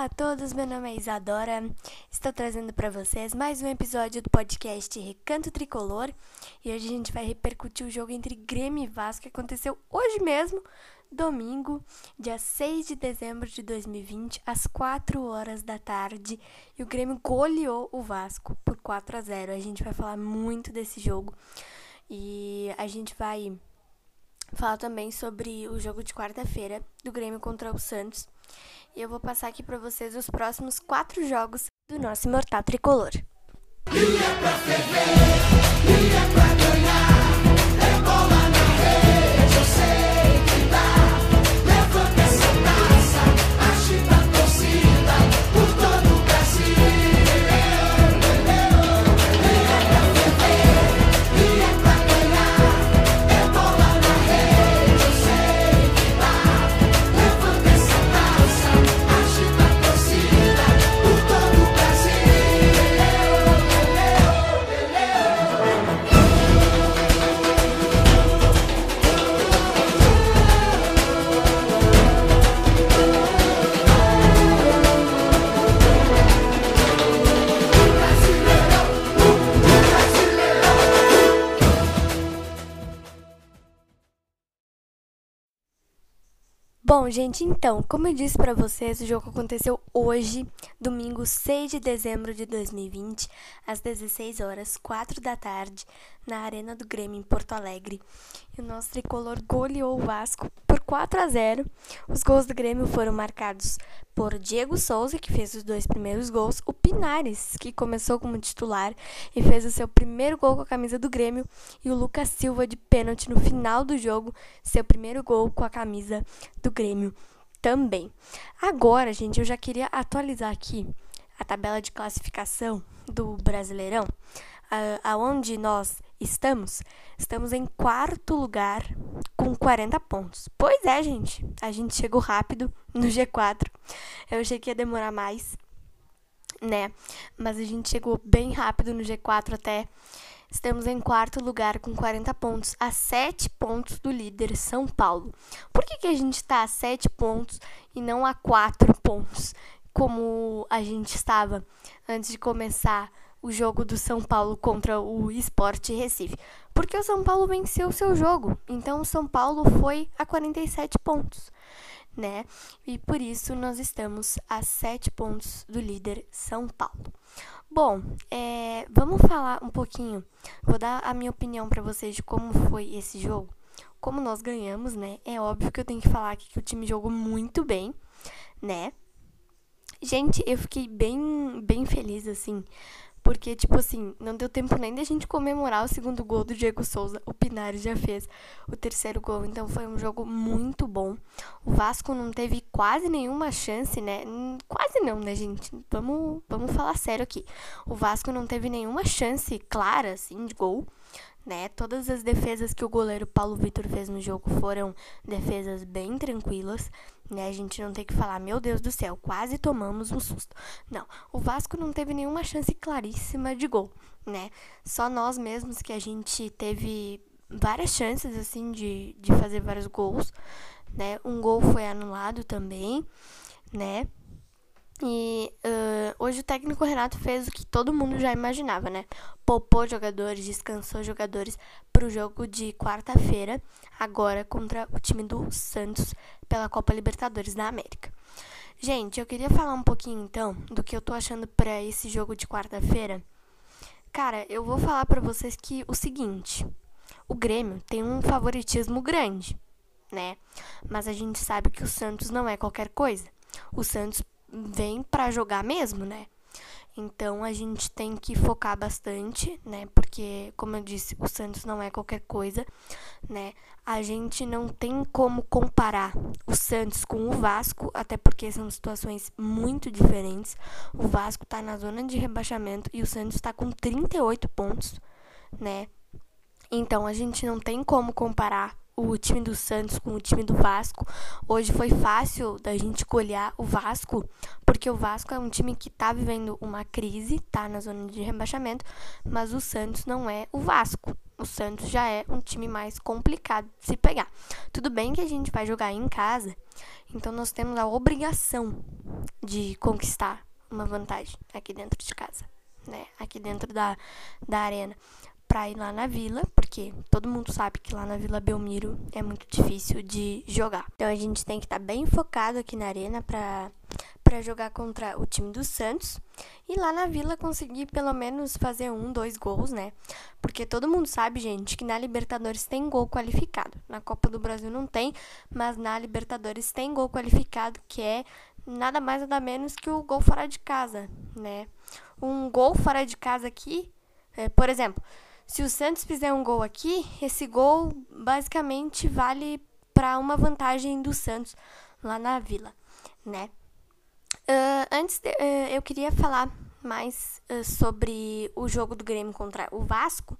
Olá a todos, meu nome é Isadora. Estou trazendo para vocês mais um episódio do podcast Recanto Tricolor e hoje a gente vai repercutir o jogo entre Grêmio e Vasco que aconteceu hoje mesmo, domingo, dia 6 de dezembro de 2020, às 4 horas da tarde, e o Grêmio goleou o Vasco por 4 a 0. A gente vai falar muito desse jogo e a gente vai falar também sobre o jogo de quarta-feira do Grêmio contra o Santos e eu vou passar aqui para vocês os próximos quatro jogos do nosso Imortal Tricolor. Bom, gente, então, como eu disse para vocês, o jogo aconteceu hoje, domingo 6 de dezembro de 2020, às 16 horas, 4 da tarde, na Arena do Grêmio em Porto Alegre. E o nosso tricolor goleou o Vasco por 4 a 0. Os gols do Grêmio foram marcados por Diego Souza, que fez os dois primeiros gols, o Pinares, que começou como titular e fez o seu primeiro gol com a camisa do Grêmio, e o Lucas Silva de pênalti no final do jogo, seu primeiro gol com a camisa do Grêmio também. Agora, gente, eu já queria atualizar aqui a tabela de classificação do Brasileirão, aonde nós estamos. Estamos em quarto lugar com 40 pontos. Pois é, gente, a gente chegou rápido no G4. Eu achei que ia demorar mais, né? Mas a gente chegou bem rápido no G4 até. Estamos em quarto lugar com 40 pontos, a 7 pontos do líder São Paulo. Por que, que a gente está a 7 pontos e não a 4 pontos, como a gente estava antes de começar o jogo do São Paulo contra o Sport Recife? Porque o São Paulo venceu o seu jogo, então o São Paulo foi a 47 pontos né? E por isso nós estamos a sete pontos do líder São Paulo. Bom, é, vamos falar um pouquinho. Vou dar a minha opinião para vocês de como foi esse jogo. Como nós ganhamos, né? É óbvio que eu tenho que falar aqui que o time jogou muito bem, né? Gente, eu fiquei bem, bem feliz, assim, porque, tipo assim, não deu tempo nem da gente comemorar o segundo gol do Diego Souza. O Pinares já fez o terceiro gol. Então foi um jogo muito bom. O Vasco não teve quase nenhuma chance, né? Quase não, né, gente? Vamos, vamos falar sério aqui. O Vasco não teve nenhuma chance clara, assim, de gol né? Todas as defesas que o goleiro Paulo Vitor fez no jogo foram defesas bem tranquilas, né? A gente não tem que falar, meu Deus do céu, quase tomamos um susto. Não, o Vasco não teve nenhuma chance claríssima de gol, né? Só nós mesmos que a gente teve várias chances, assim, de, de fazer vários gols, né? Um gol foi anulado também, né? E uh, hoje o técnico Renato fez o que todo mundo já imaginava, né? Poupou jogadores, descansou jogadores para o jogo de quarta-feira, agora contra o time do Santos pela Copa Libertadores da América. Gente, eu queria falar um pouquinho então do que eu tô achando para esse jogo de quarta-feira. Cara, eu vou falar para vocês que o seguinte, o Grêmio tem um favoritismo grande, né? Mas a gente sabe que o Santos não é qualquer coisa. O Santos vem para jogar mesmo, né? Então a gente tem que focar bastante, né? Porque, como eu disse, o Santos não é qualquer coisa, né? A gente não tem como comparar o Santos com o Vasco, até porque são situações muito diferentes. O Vasco tá na zona de rebaixamento e o Santos está com 38 pontos, né? Então a gente não tem como comparar o time do Santos com o time do Vasco. Hoje foi fácil da gente golear o Vasco, porque o Vasco é um time que tá vivendo uma crise, tá na zona de rebaixamento, mas o Santos não é o Vasco, O Santos já é um time mais complicado de se pegar. Tudo bem que a gente vai jogar em casa, então nós temos a obrigação de conquistar uma vantagem aqui dentro de casa, né? Aqui dentro da, da arena para ir lá na vila, porque todo mundo sabe que lá na Vila Belmiro é muito difícil de jogar. Então a gente tem que estar tá bem focado aqui na arena para para jogar contra o time do Santos e lá na Vila conseguir pelo menos fazer um, dois gols, né? Porque todo mundo sabe, gente, que na Libertadores tem gol qualificado. Na Copa do Brasil não tem, mas na Libertadores tem gol qualificado, que é nada mais nada menos que o gol fora de casa, né? Um gol fora de casa aqui, é, por exemplo, se o Santos fizer um gol aqui, esse gol basicamente vale para uma vantagem do Santos lá na Vila, né? Uh, antes, de, uh, eu queria falar mais uh, sobre o jogo do Grêmio contra o Vasco,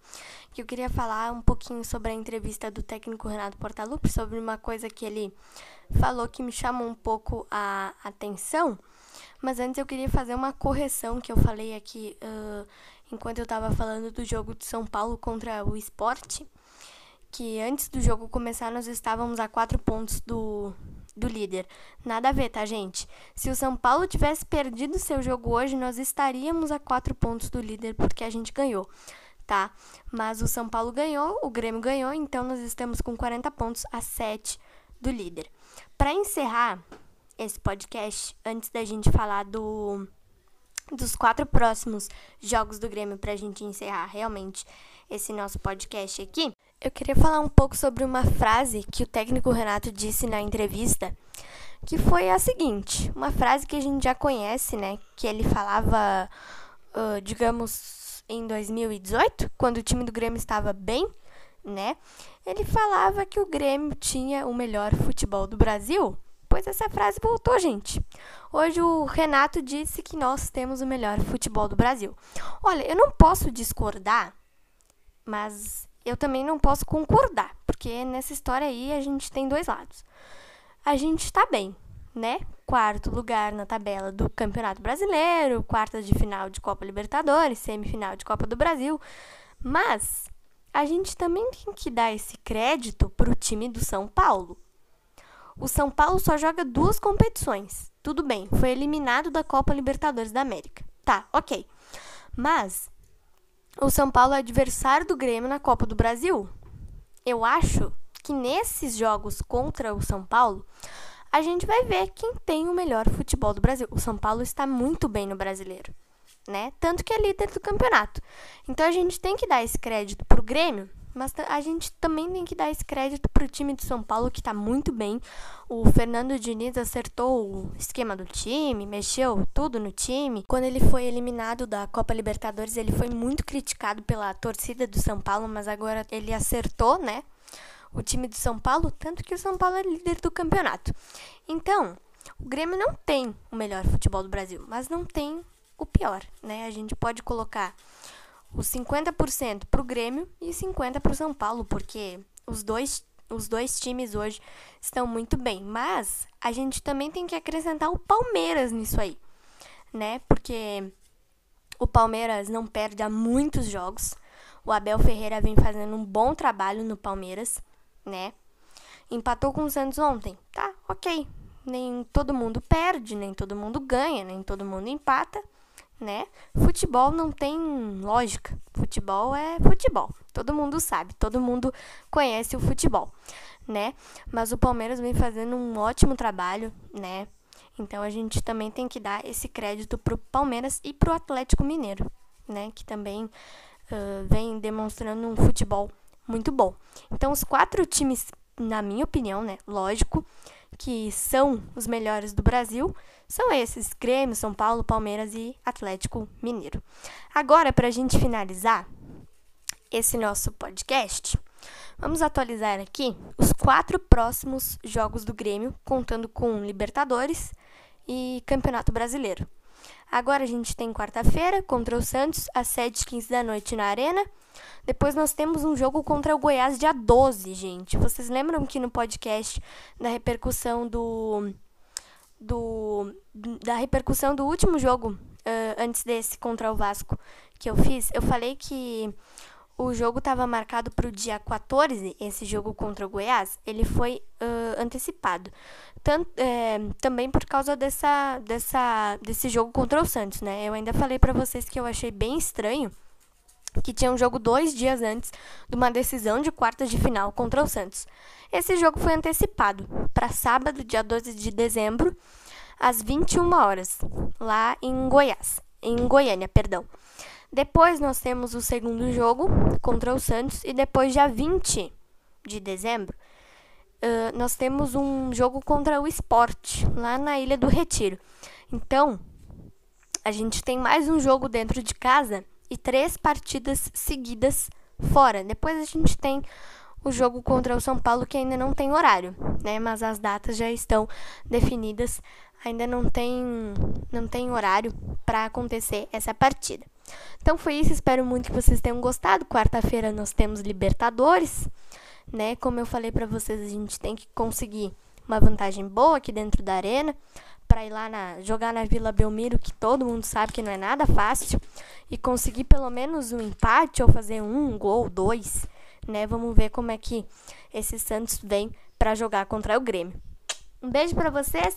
que eu queria falar um pouquinho sobre a entrevista do técnico Renato Portaluppi, sobre uma coisa que ele falou que me chamou um pouco a atenção, mas antes eu queria fazer uma correção que eu falei aqui uh, enquanto eu estava falando do jogo de São Paulo contra o Esporte, que antes do jogo começar nós estávamos a quatro pontos do, do líder. Nada a ver, tá, gente? Se o São Paulo tivesse perdido seu jogo hoje, nós estaríamos a quatro pontos do líder porque a gente ganhou, tá? Mas o São Paulo ganhou, o Grêmio ganhou, então nós estamos com 40 pontos a 7 do líder. Para encerrar esse podcast, antes da gente falar do dos quatro próximos jogos do Grêmio para a gente encerrar realmente esse nosso podcast aqui, eu queria falar um pouco sobre uma frase que o técnico Renato disse na entrevista, que foi a seguinte: uma frase que a gente já conhece, né? Que ele falava, uh, digamos, em 2018, quando o time do Grêmio estava bem, né? Ele falava que o Grêmio tinha o melhor futebol do Brasil Pois essa frase voltou, gente. Hoje o Renato disse que nós temos o melhor futebol do Brasil. Olha, eu não posso discordar, mas eu também não posso concordar, porque nessa história aí a gente tem dois lados. A gente tá bem, né? Quarto lugar na tabela do Campeonato Brasileiro, quarta de final de Copa Libertadores, semifinal de Copa do Brasil. Mas a gente também tem que dar esse crédito pro time do São Paulo. O São Paulo só joga duas competições. Tudo bem, foi eliminado da Copa Libertadores da América. Tá, ok. Mas o São Paulo é adversário do Grêmio na Copa do Brasil. Eu acho que nesses jogos contra o São Paulo, a gente vai ver quem tem o melhor futebol do Brasil. O São Paulo está muito bem no brasileiro, né? Tanto que é líder do campeonato. Então a gente tem que dar esse crédito pro Grêmio mas a gente também tem que dar esse crédito para o time de São Paulo, que está muito bem. O Fernando Diniz acertou o esquema do time, mexeu tudo no time. Quando ele foi eliminado da Copa Libertadores, ele foi muito criticado pela torcida do São Paulo, mas agora ele acertou, né? O time do São Paulo, tanto que o São Paulo é líder do campeonato. Então, o Grêmio não tem o melhor futebol do Brasil, mas não tem o pior, né? A gente pode colocar os 50% para o Grêmio e 50% para o São Paulo, porque os dois, os dois times hoje estão muito bem. Mas a gente também tem que acrescentar o Palmeiras nisso aí, né? Porque o Palmeiras não perde há muitos jogos. O Abel Ferreira vem fazendo um bom trabalho no Palmeiras, né? Empatou com o Santos ontem. Tá, ok. Nem todo mundo perde, nem todo mundo ganha, nem todo mundo empata né? Futebol não tem lógica. Futebol é futebol. Todo mundo sabe, todo mundo conhece o futebol, né? Mas o Palmeiras vem fazendo um ótimo trabalho, né? Então a gente também tem que dar esse crédito pro Palmeiras e pro Atlético Mineiro, né? Que também uh, vem demonstrando um futebol muito bom. Então os quatro times, na minha opinião, né? Lógico, que são os melhores do Brasil, são esses: Grêmio, São Paulo, Palmeiras e Atlético Mineiro. Agora, para a gente finalizar esse nosso podcast, vamos atualizar aqui os quatro próximos jogos do Grêmio, contando com Libertadores e Campeonato Brasileiro. Agora a gente tem quarta-feira contra o Santos, às 7h15 da noite na Arena. Depois nós temos um jogo contra o Goiás dia 12, gente. Vocês lembram que no podcast da repercussão do. do da repercussão do último jogo, uh, antes desse contra o Vasco, que eu fiz, eu falei que o jogo estava marcado para o dia 14, esse jogo contra o Goiás, ele foi uh, antecipado. Tanto, é, também por causa dessa, dessa, desse jogo contra o Santos, né? Eu ainda falei para vocês que eu achei bem estranho que tinha um jogo dois dias antes de uma decisão de quartas de final contra o Santos. Esse jogo foi antecipado para sábado, dia 12 de dezembro, às 21 horas, lá em Goiás, em Goiânia, perdão. Depois nós temos o segundo jogo contra o Santos e depois dia 20 de dezembro, uh, nós temos um jogo contra o Esporte, lá na Ilha do Retiro. Então, a gente tem mais um jogo dentro de casa e três partidas seguidas fora. Depois a gente tem o jogo contra o São Paulo que ainda não tem horário, né? Mas as datas já estão definidas. Ainda não tem não tem horário para acontecer essa partida. Então foi isso, espero muito que vocês tenham gostado. Quarta-feira nós temos Libertadores, né? Como eu falei para vocês, a gente tem que conseguir uma vantagem boa aqui dentro da arena para ir lá na, jogar na Vila Belmiro, que todo mundo sabe que não é nada fácil, e conseguir pelo menos um empate ou fazer um gol, dois, né? Vamos ver como é que esse Santos vem para jogar contra o Grêmio. Um beijo para vocês